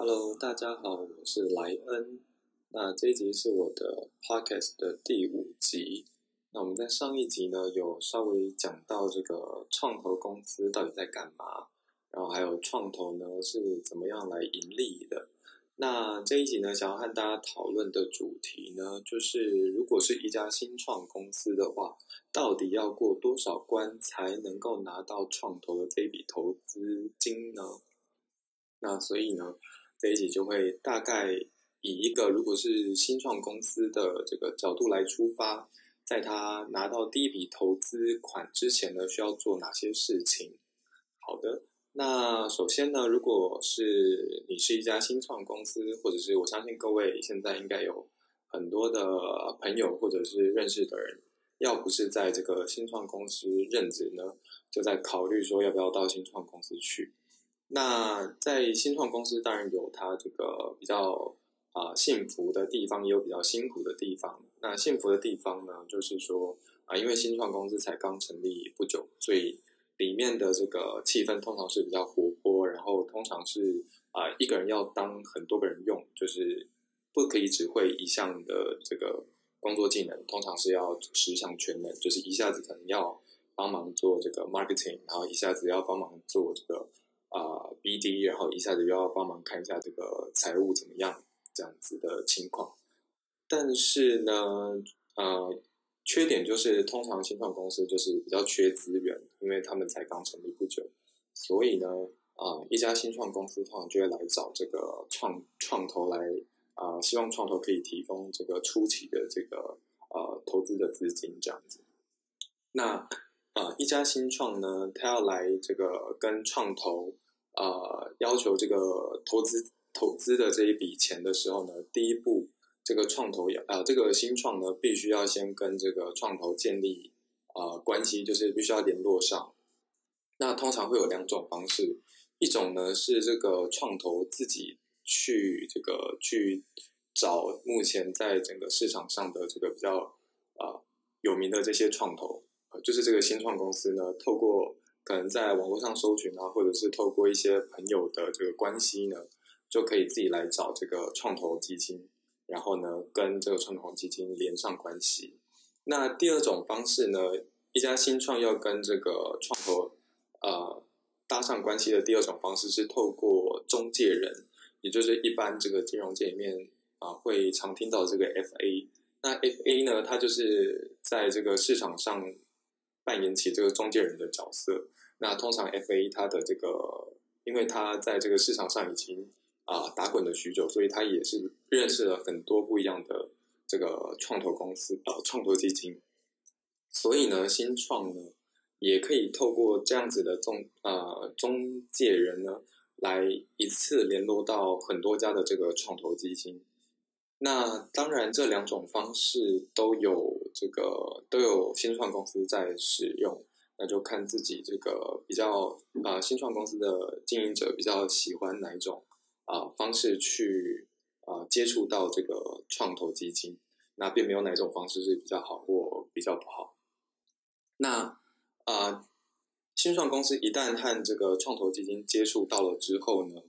Hello，大家好，我是莱恩。那这一集是我的 Podcast 的第五集。那我们在上一集呢，有稍微讲到这个创投公司到底在干嘛，然后还有创投呢是怎么样来盈利的。那这一集呢，想要和大家讨论的主题呢，就是如果是一家新创公司的话，到底要过多少关才能够拿到创投的这笔投资金呢？那所以呢，这一集就会大概以一个如果是新创公司的这个角度来出发，在他拿到第一笔投资款之前呢，需要做哪些事情？好的，那首先呢，如果是你是一家新创公司，或者是我相信各位现在应该有很多的朋友或者是认识的人，要不是在这个新创公司任职呢，就在考虑说要不要到新创公司去。那在新创公司当然有它这个比较啊幸福的地方，也有比较辛苦的地方。那幸福的地方呢，就是说啊，因为新创公司才刚成立不久，所以里面的这个气氛通常是比较活泼，然后通常是啊一个人要当很多个人用，就是不可以只会一项的这个工作技能，通常是要十项全能，就是一下子可能要帮忙做这个 marketing，然后一下子要帮忙做这个。啊，BD，然后一下子又要帮忙看一下这个财务怎么样，这样子的情况。但是呢，呃，缺点就是通常新创公司就是比较缺资源，因为他们才刚成立不久，所以呢，啊，一家新创公司通常就会来找这个创创投来，啊，希望创投可以提供这个初期的这个呃投资的资金这样子。那啊，一家新创呢，他要来这个跟创投呃要求这个投资投资的这一笔钱的时候呢，第一步，这个创投要啊，这个新创呢，必须要先跟这个创投建立啊关系，就是必须要联络上。那通常会有两种方式，一种呢是这个创投自己去这个去找目前在整个市场上的这个比较啊有名的这些创投。就是这个新创公司呢，透过可能在网络上搜寻啊，或者是透过一些朋友的这个关系呢，就可以自己来找这个创投基金，然后呢，跟这个创投基金连上关系。那第二种方式呢，一家新创要跟这个创投呃搭上关系的第二种方式是透过中介人，也就是一般这个金融界里面啊会常听到这个 FA。那 FA 呢，它就是在这个市场上。扮演起这个中介人的角色。那通常 FA 它的这个，因为他在这个市场上已经啊打滚了许久，所以他也是认识了很多不一样的这个创投公司呃创投基金。所以呢，新创呢也可以透过这样子的中呃中介人呢，来一次联络到很多家的这个创投基金。那当然，这两种方式都有这个都有新创公司在使用，那就看自己这个比较啊新创公司的经营者比较喜欢哪一种啊方式去啊接触到这个创投基金，那并没有哪一种方式是比较好或比较不好。那啊新创公司一旦和这个创投基金接触到了之后呢？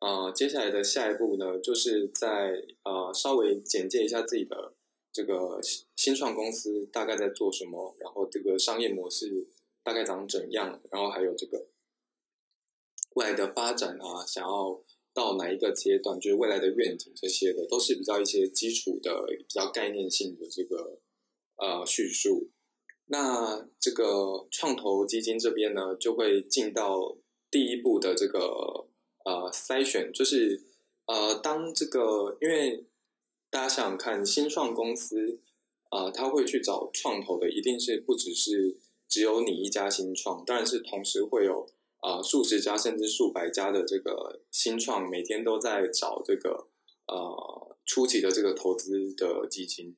呃，接下来的下一步呢，就是在呃稍微简介一下自己的这个新创公司大概在做什么，然后这个商业模式大概长怎样，然后还有这个未来的发展啊，想要到哪一个阶段，就是未来的愿景这些的，都是比较一些基础的、比较概念性的这个呃叙述。那这个创投基金这边呢，就会进到第一步的这个。呃，筛选就是呃，当这个，因为大家想想看，新创公司啊，他会去找创投的，一定是不只是只有你一家新创，当然是同时会有啊数十家甚至数百家的这个新创，每天都在找这个呃初期的这个投资的基金。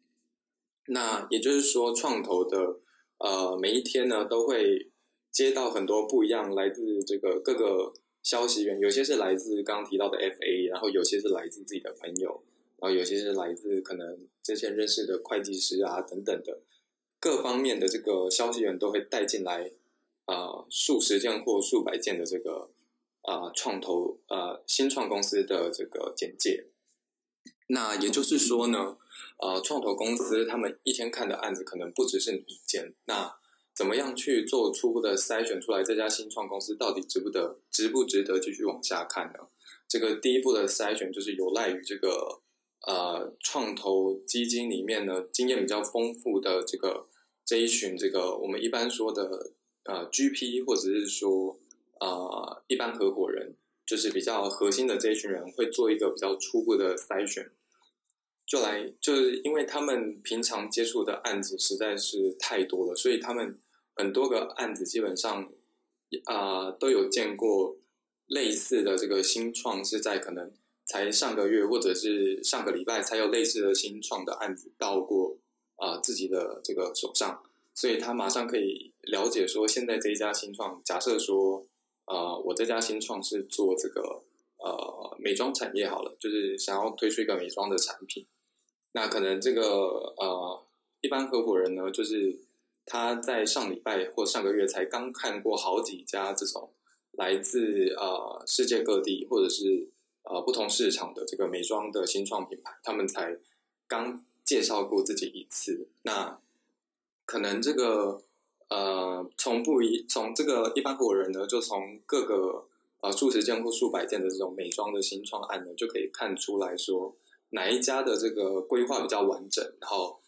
那也就是说，创投的呃每一天呢，都会接到很多不一样来自这个各个。消息源有些是来自刚提到的 FA，然后有些是来自自己的朋友，然后有些是来自可能之前认识的会计师啊等等的各方面的这个消息源都会带进来啊数十件或数百件的这个啊创投呃新创公司的这个简介。那也就是说呢，呃，创投公司他们一天看的案子可能不只是你一件。那怎么样去做初步的筛选出来这家新创公司到底值不得值不值得继续往下看呢？这个第一步的筛选就是有赖于这个呃创投基金里面呢经验比较丰富的这个这一群这个我们一般说的呃 GP 或者是说呃一般合伙人，就是比较核心的这一群人会做一个比较初步的筛选。就来，就是因为他们平常接触的案子实在是太多了，所以他们很多个案子基本上啊都有见过类似的这个新创，是在可能才上个月或者是上个礼拜才有类似的新创的案子到过啊自己的这个手上，所以他马上可以了解说，现在这一家新创，假设说啊我这家新创是做这个呃美妆产业好了，就是想要推出一个美妆的产品。那可能这个呃，一般合伙人呢，就是他在上礼拜或上个月才刚看过好几家这种来自呃世界各地或者是呃不同市场的这个美妆的新创品牌，他们才刚介绍过自己一次。那可能这个呃，从不一从这个一般合伙人呢，就从各个呃数十件或数百件的这种美妆的新创案呢，就可以看出来说。哪一家的这个规划比较完整，然后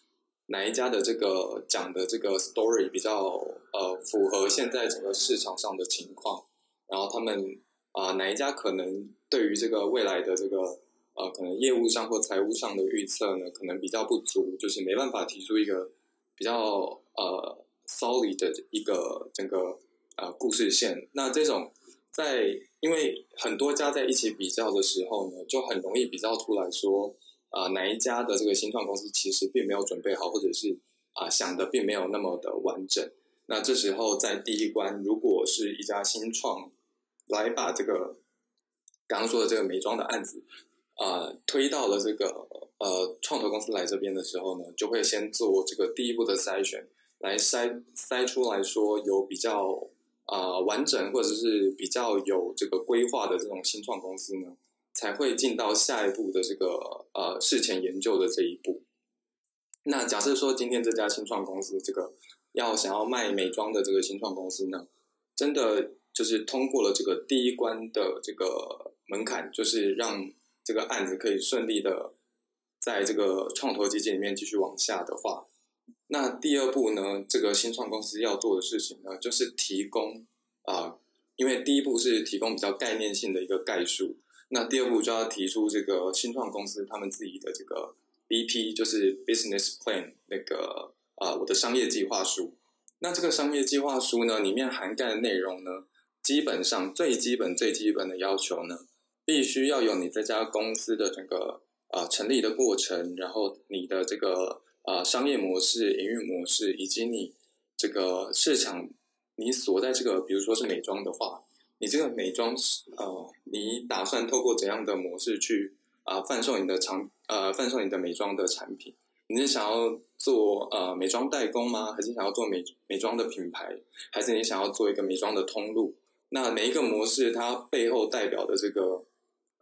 哪一家的这个讲的这个 story 比较呃符合现在整个市场上的情况，然后他们啊哪一家可能对于这个未来的这个呃可能业务上或财务上的预测呢，可能比较不足，就是没办法提出一个比较呃 solid 的一个整个呃故事线。那这种在因为很多家在一起比较的时候呢，就很容易比较出来说，啊哪一家的这个新创公司其实并没有准备好，或者是啊想的并没有那么的完整。那这时候在第一关，如果是一家新创来把这个刚刚说的这个美妆的案子啊推到了这个呃创投公司来这边的时候呢，就会先做这个第一步的筛选，来筛筛出来说有比较。啊，完整或者是比较有这个规划的这种新创公司呢，才会进到下一步的这个呃事前研究的这一步。那假设说今天这家新创公司这个要想要卖美妆的这个新创公司呢，真的就是通过了这个第一关的这个门槛，就是让这个案子可以顺利的在这个创投基金里面继续往下的话。那第二步呢？这个新创公司要做的事情呢，就是提供啊，因为第一步是提供比较概念性的一个概述，那第二步就要提出这个新创公司他们自己的这个 BP，就是 Business Plan 那个啊，我的商业计划书。那这个商业计划书呢，里面涵盖的内容呢，基本上最基本最基本的要求呢，必须要有你这家公司的这个啊成立的过程，然后你的这个。啊，商业模式、营运模式，以及你这个市场，你所在这个，比如说是美妆的话，你这个美妆是呃，你打算透过怎样的模式去啊贩售你的产呃贩售你的美妆的产品？你是想要做呃美妆代工吗？还是想要做美美妆的品牌？还是你想要做一个美妆的通路？那每一个模式它背后代表的这个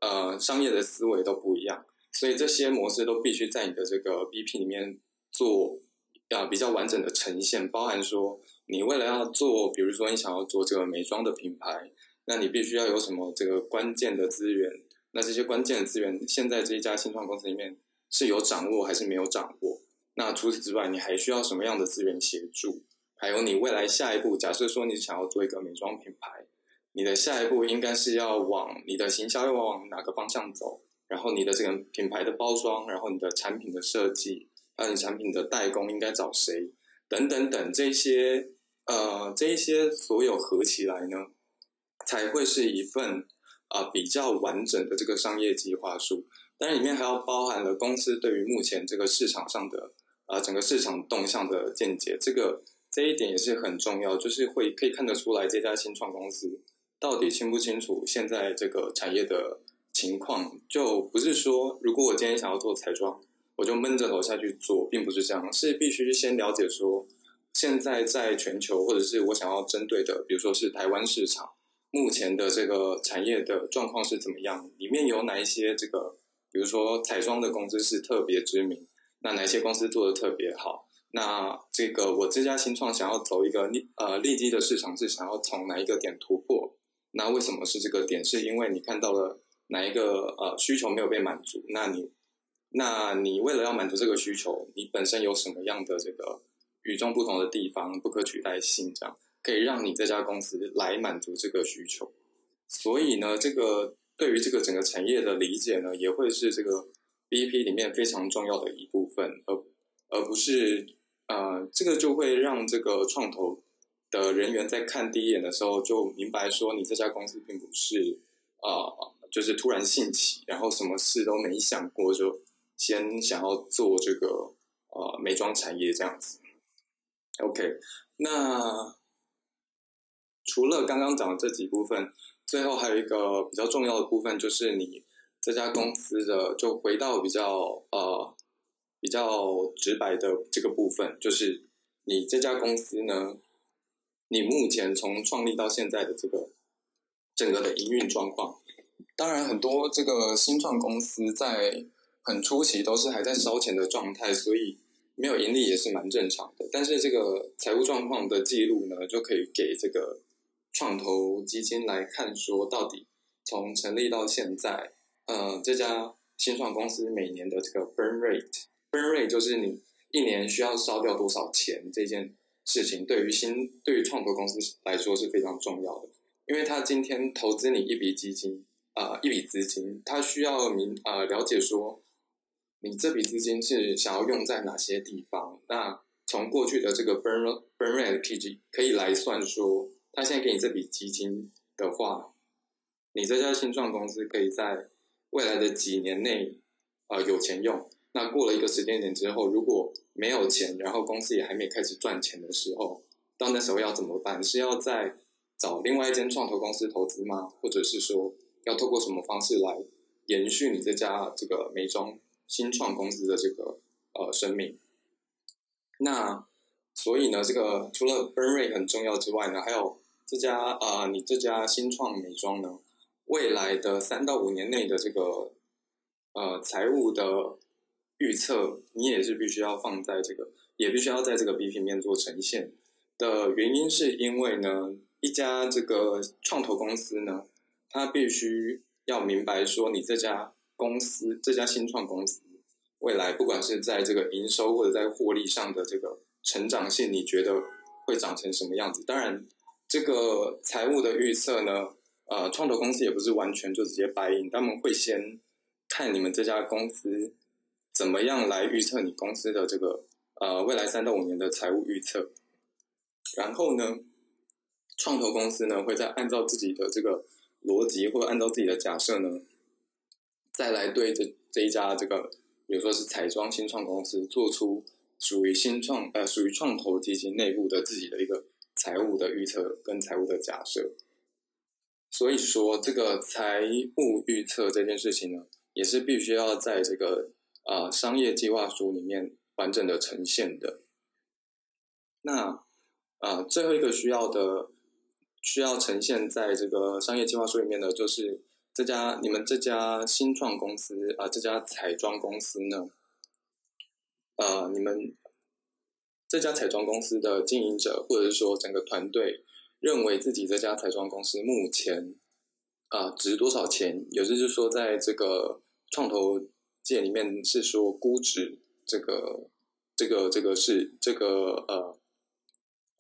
呃商业的思维都不一样，所以这些模式都必须在你的这个 BP 里面。做啊比较完整的呈现，包含说你为了要做，比如说你想要做这个美妆的品牌，那你必须要有什么这个关键的资源？那这些关键的资源，现在这一家新创公司里面是有掌握还是没有掌握？那除此之外，你还需要什么样的资源协助？还有你未来下一步，假设说你想要做一个美妆品牌，你的下一步应该是要往你的行销要往哪个方向走？然后你的这个品牌的包装，然后你的产品的设计。还有你产品的代工应该找谁？等等等这些呃，这一些所有合起来呢，才会是一份啊比较完整的这个商业计划书。当然，里面还要包含了公司对于目前这个市场上的啊整个市场动向的见解。这个这一点也是很重要，就是会可以看得出来这家新创公司到底清不清楚现在这个产业的情况。就不是说，如果我今天想要做彩妆。我就闷着头下去做，并不是这样，是必须先了解说，现在在全球或者是我想要针对的，比如说是台湾市场，目前的这个产业的状况是怎么样？里面有哪一些这个，比如说彩妆的公司是特别知名，那哪些公司做的特别好？那这个我这家新创想要走一个立呃利基的市场，是想要从哪一个点突破？那为什么是这个点？是因为你看到了哪一个呃需求没有被满足？那你那你为了要满足这个需求，你本身有什么样的这个与众不同的地方、不可取代性？这样可以让你这家公司来满足这个需求。所以呢，这个对于这个整个产业的理解呢，也会是这个 BP 里面非常重要的一部分，而而不是呃，这个就会让这个创投的人员在看第一眼的时候就明白说，你这家公司并不是啊，就是突然兴起，然后什么事都没想过就。先想要做这个呃美妆产业这样子，OK，那除了刚刚讲的这几部分，最后还有一个比较重要的部分，就是你这家公司的就回到比较呃比较直白的这个部分，就是你这家公司呢，你目前从创立到现在的这个整个的营运状况，当然很多这个新创公司在。很初期都是还在烧钱的状态，所以没有盈利也是蛮正常的。但是这个财务状况的记录呢，就可以给这个创投基金来看，说到底从成立到现在，呃，这家新创公司每年的这个 burn rate，burn rate 就是你一年需要烧掉多少钱这件事情，对于新对于创投公司来说是非常重要的，因为他今天投资你一笔基金，啊，一笔资金，他需要明啊了解说。你这笔资金是想要用在哪些地方？那从过去的这个 burn burn rate PG 可以来算说，他现在给你这笔基金的话，你这家新创公司可以在未来的几年内，呃，有钱用。那过了一个时间点之后，如果没有钱，然后公司也还没开始赚钱的时候，到那时候要怎么办？是要再找另外一间创投公司投资吗？或者是说，要透过什么方式来延续你这家这个美妆？新创公司的这个呃生命，那所以呢，这个除了 burn rate 很重要之外呢，还有这家啊，你这家新创美妆呢，未来的三到五年内的这个呃财务的预测，你也是必须要放在这个，也必须要在这个 B 平面做呈现的原因，是因为呢，一家这个创投公司呢，它必须要明白说，你这家。公司这家新创公司未来不管是在这个营收或者在获利上的这个成长性，你觉得会长成什么样子？当然，这个财务的预测呢，呃，创投公司也不是完全就直接白印，他们会先看你们这家公司怎么样来预测你公司的这个呃未来三到五年的财务预测，然后呢，创投公司呢会再按照自己的这个逻辑或者按照自己的假设呢。再来对这这一家这个，比如说是彩妆新创公司，做出属于新创呃属于创投基金内部的自己的一个财务的预测跟财务的假设。所以说，这个财务预测这件事情呢，也是必须要在这个啊商业计划书里面完整的呈现的。那啊最后一个需要的需要呈现在这个商业计划书里面的就是。这家你们这家新创公司啊，这家彩妆公司呢，呃，你们这家彩妆公司的经营者或者是说整个团队认为自己这家彩妆公司目前啊值多少钱？有就是说，在这个创投界里面是说估值这个这个这个是这个呃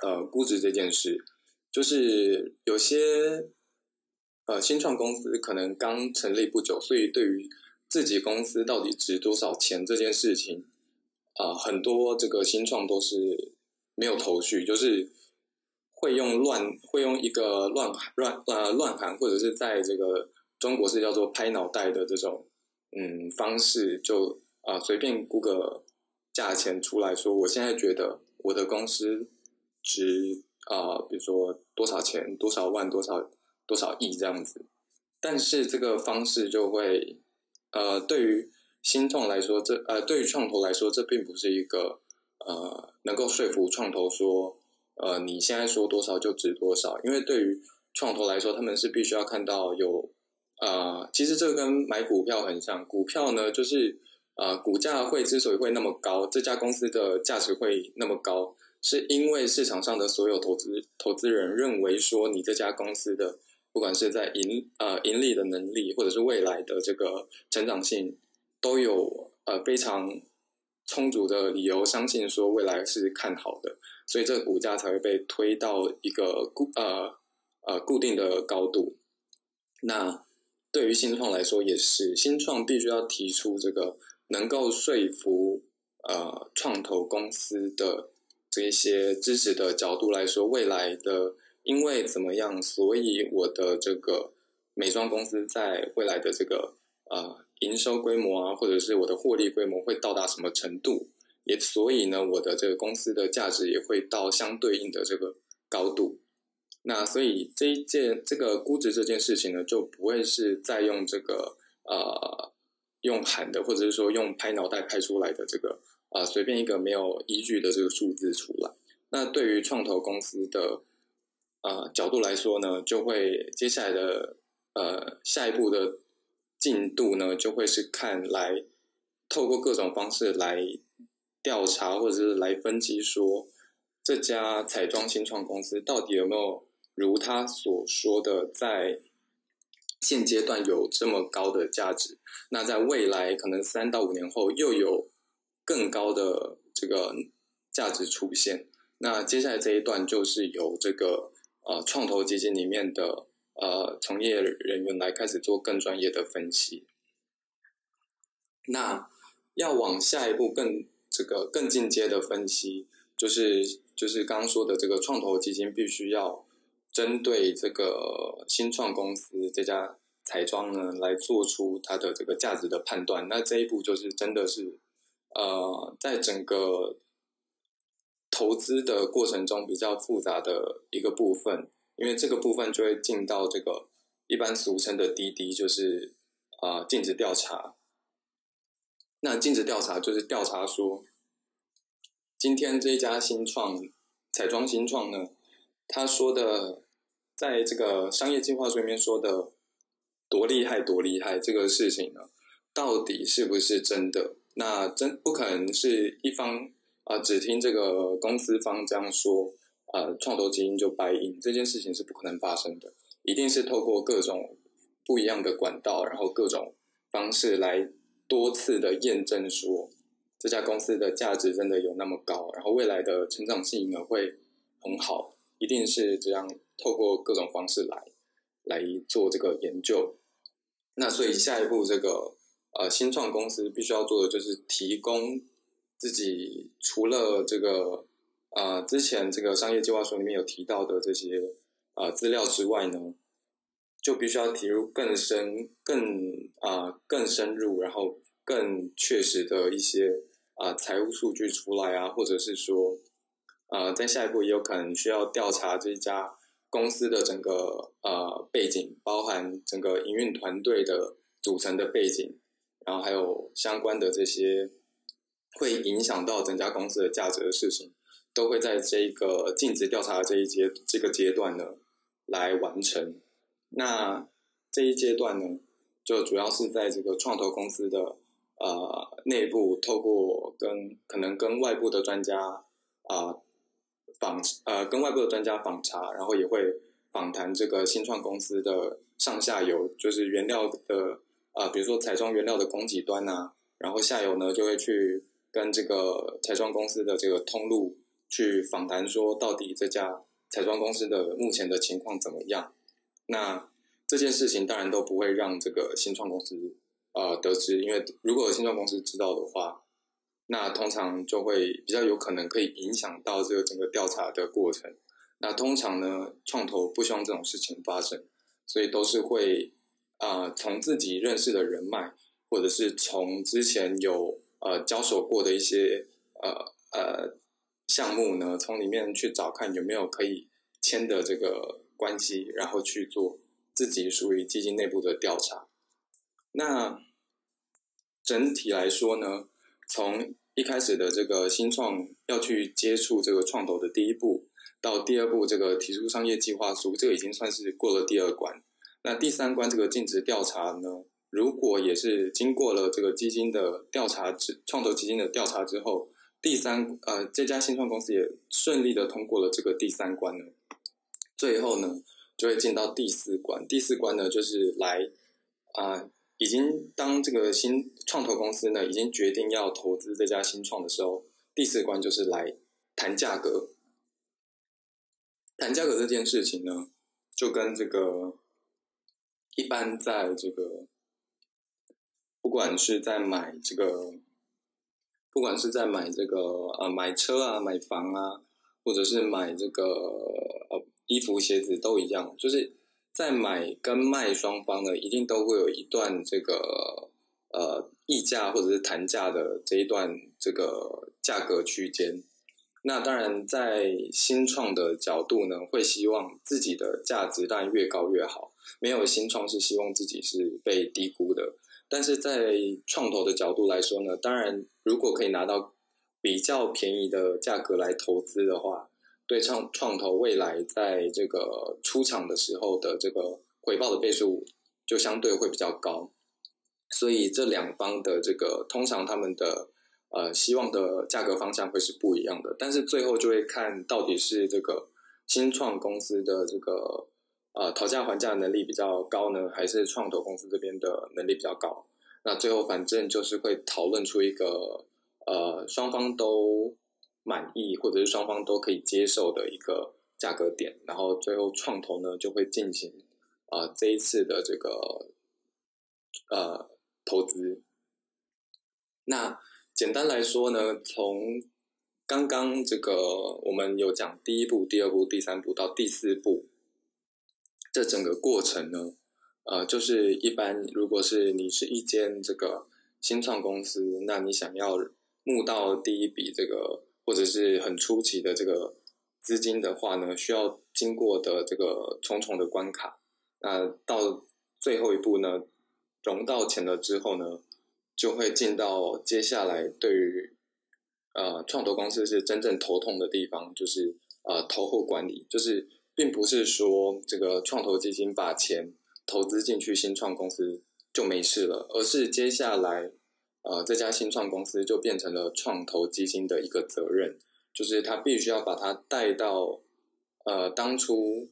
呃估值这件事，就是有些。呃，新创公司可能刚成立不久，所以对于自己公司到底值多少钱这件事情，啊，很多这个新创都是没有头绪，就是会用乱，会用一个乱乱呃乱喊，或者是在这个中国是叫做拍脑袋的这种嗯方式，就啊随便估个价钱出来说，我现在觉得我的公司值啊，比如说多少钱，多少万，多少。多少亿这样子，但是这个方式就会，呃，对于新创来说，这呃，对于创投来说，这并不是一个呃能够说服创投说，呃，你现在说多少就值多少，因为对于创投来说，他们是必须要看到有呃，其实这跟买股票很像，股票呢就是呃股价会之所以会那么高，这家公司的价值会那么高，是因为市场上的所有投资投资人认为说你这家公司的不管是在盈呃盈利的能力，或者是未来的这个成长性，都有呃非常。充足的理由，相信说未来是看好的，所以这个股价才会被推到一个固呃呃固定的高度。那对于新创来说也是，新创必须要提出这个能够说服呃创投公司的这一些支持的角度来说，未来的因为怎么样，所以我的这个美妆公司在未来的这个呃。营收规模啊，或者是我的获利规模会到达什么程度？也所以呢，我的这个公司的价值也会到相对应的这个高度。那所以这一件这个估值这件事情呢，就不会是再用这个呃用喊的，或者是说用拍脑袋拍出来的这个啊随便一个没有依据的这个数字出来。那对于创投公司的呃角度来说呢，就会接下来的呃下一步的。进度呢，就会是看来透过各种方式来调查，或者是来分析，说这家彩妆新创公司到底有没有如他所说的，在现阶段有这么高的价值？那在未来可能三到五年后又有更高的这个价值出现？那接下来这一段就是由这个呃创投基金里面的。呃，从业人员来开始做更专业的分析。那要往下一步更这个更进阶的分析，就是就是刚刚说的这个创投基金必须要针对这个新创公司这家彩妆呢来做出它的这个价值的判断。那这一步就是真的是呃，在整个投资的过程中比较复杂的一个部分。因为这个部分就会进到这个一般俗称的滴滴，就是啊尽职调查。那尽职调查就是调查说，今天这一家新创彩妆新创呢，他说的在这个商业计划书里面说的多厉害多厉害这个事情呢，到底是不是真的？那真不可能是一方啊只听这个公司方这样说。呃，创投基因就白银这件事情是不可能发生的，一定是透过各种不一样的管道，然后各种方式来多次的验证说这家公司的价值真的有那么高，然后未来的成长性呢会很好，一定是这样透过各种方式来来做这个研究。那所以下一步这个呃新创公司必须要做的就是提供自己除了这个。呃，之前这个商业计划书里面有提到的这些呃资料之外呢，就必须要提入更深、更啊更深入，然后更确实的一些啊财务数据出来啊，或者是说，呃，在下一步也有可能需要调查这家公司的整个呃背景，包含整个营运团队的组成的背景，然后还有相关的这些会影响到整家公司的价值的事情。都会在这个尽职调查这一阶这个阶段呢来完成。那这一阶段呢，就主要是在这个创投公司的呃内部，透过跟可能跟外部的专家啊访呃跟外部的专家访查，然后也会访谈这个新创公司的上下游，就是原料的啊，比如说彩妆原料的供给端呐，然后下游呢就会去跟这个彩妆公司的这个通路。去访谈说，到底这家彩妆公司的目前的情况怎么样？那这件事情当然都不会让这个新创公司呃得知，因为如果新创公司知道的话，那通常就会比较有可能可以影响到这个整个调查的过程。那通常呢，创投不希望这种事情发生，所以都是会啊从自己认识的人脉，或者是从之前有呃交手过的一些呃呃。项目呢，从里面去找看有没有可以签的这个关系，然后去做自己属于基金内部的调查。那整体来说呢，从一开始的这个新创要去接触这个创投的第一步，到第二步这个提出商业计划书，这个已经算是过了第二关。那第三关这个尽职调查呢，如果也是经过了这个基金的调查之创投基金的调查之后，第三呃这家新创公司也顺利的通过了这个第三关呢，最后呢就会进到第四关。第四关呢就是来啊。已经当这个新创投公司呢，已经决定要投资这家新创的时候，第四关就是来谈价格。谈价格这件事情呢，就跟这个一般在这个，不管是在买这个，不管是在买这个呃买车啊、买房啊，或者是买这个呃衣服、鞋子都一样，就是。在买跟卖双方呢，一定都会有一段这个呃议价或者是谈价的这一段这个价格区间。那当然，在新创的角度呢，会希望自己的价值当然越高越好。没有新创是希望自己是被低估的。但是在创投的角度来说呢，当然如果可以拿到比较便宜的价格来投资的话。对创创投未来在这个出场的时候的这个回报的倍数就相对会比较高，所以这两方的这个通常他们的呃希望的价格方向会是不一样的，但是最后就会看到底是这个新创公司的这个呃讨价还价能力比较高呢，还是创投公司这边的能力比较高？那最后反正就是会讨论出一个呃双方都。满意或者是双方都可以接受的一个价格点，然后最后创投呢就会进行啊这一次的这个呃投资。那简单来说呢，从刚刚这个我们有讲第一步、第二步、第三步到第四步，这整个过程呢，呃，就是一般如果是你是一间这个新创公司，那你想要募到第一笔这个。或者是很初期的这个资金的话呢，需要经过的这个重重的关卡。那到最后一步呢，融到钱了之后呢，就会进到接下来对于呃创投公司是真正头痛的地方，就是呃投后管理。就是并不是说这个创投基金把钱投资进去新创公司就没事了，而是接下来。呃，这家新创公司就变成了创投基金的一个责任，就是他必须要把它带到呃当初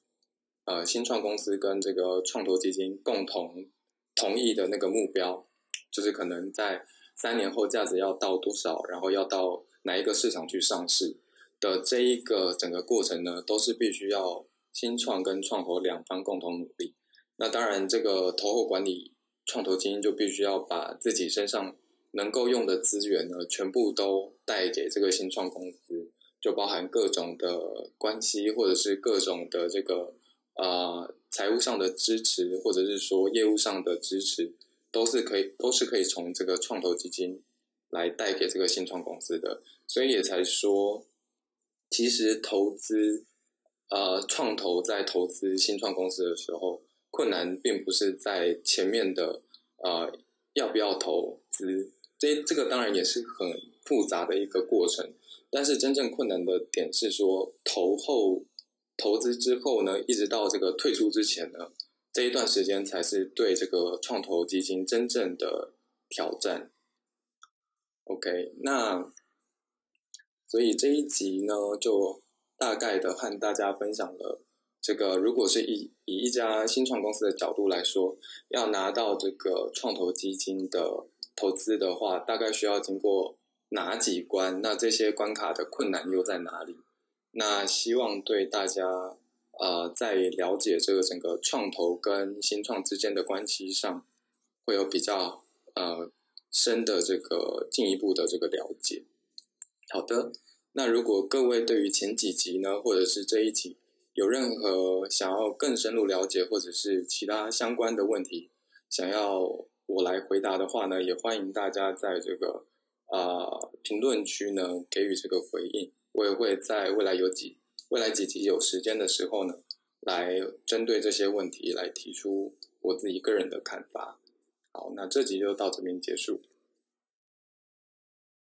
呃新创公司跟这个创投基金共同同意的那个目标，就是可能在三年后价值要到多少，然后要到哪一个市场去上市的这一个整个过程呢，都是必须要新创跟创投两方共同努力。那当然，这个投后管理创投基金就必须要把自己身上。能够用的资源呢，全部都带给这个新创公司，就包含各种的关系，或者是各种的这个呃财务上的支持，或者是说业务上的支持，都是可以，都是可以从这个创投基金来带给这个新创公司的。所以也才说，其实投资呃创投在投资新创公司的时候，困难并不是在前面的呃要不要投资。这这个当然也是很复杂的一个过程，但是真正困难的点是说投后投资之后呢，一直到这个退出之前呢，这一段时间才是对这个创投基金真正的挑战。OK，那所以这一集呢，就大概的和大家分享了这个，如果是以以一家新创公司的角度来说，要拿到这个创投基金的。投资的话，大概需要经过哪几关？那这些关卡的困难又在哪里？那希望对大家，呃，在了解这个整个创投跟新创之间的关系上，会有比较呃深的这个进一步的这个了解。好的，那如果各位对于前几集呢，或者是这一集有任何想要更深入了解，或者是其他相关的问题，想要。我来回答的话呢，也欢迎大家在这个啊评论区呢给予这个回应。我也会在未来有几未来几集有时间的时候呢，来针对这些问题来提出我自己个人的看法。好，那这集就到这边结束。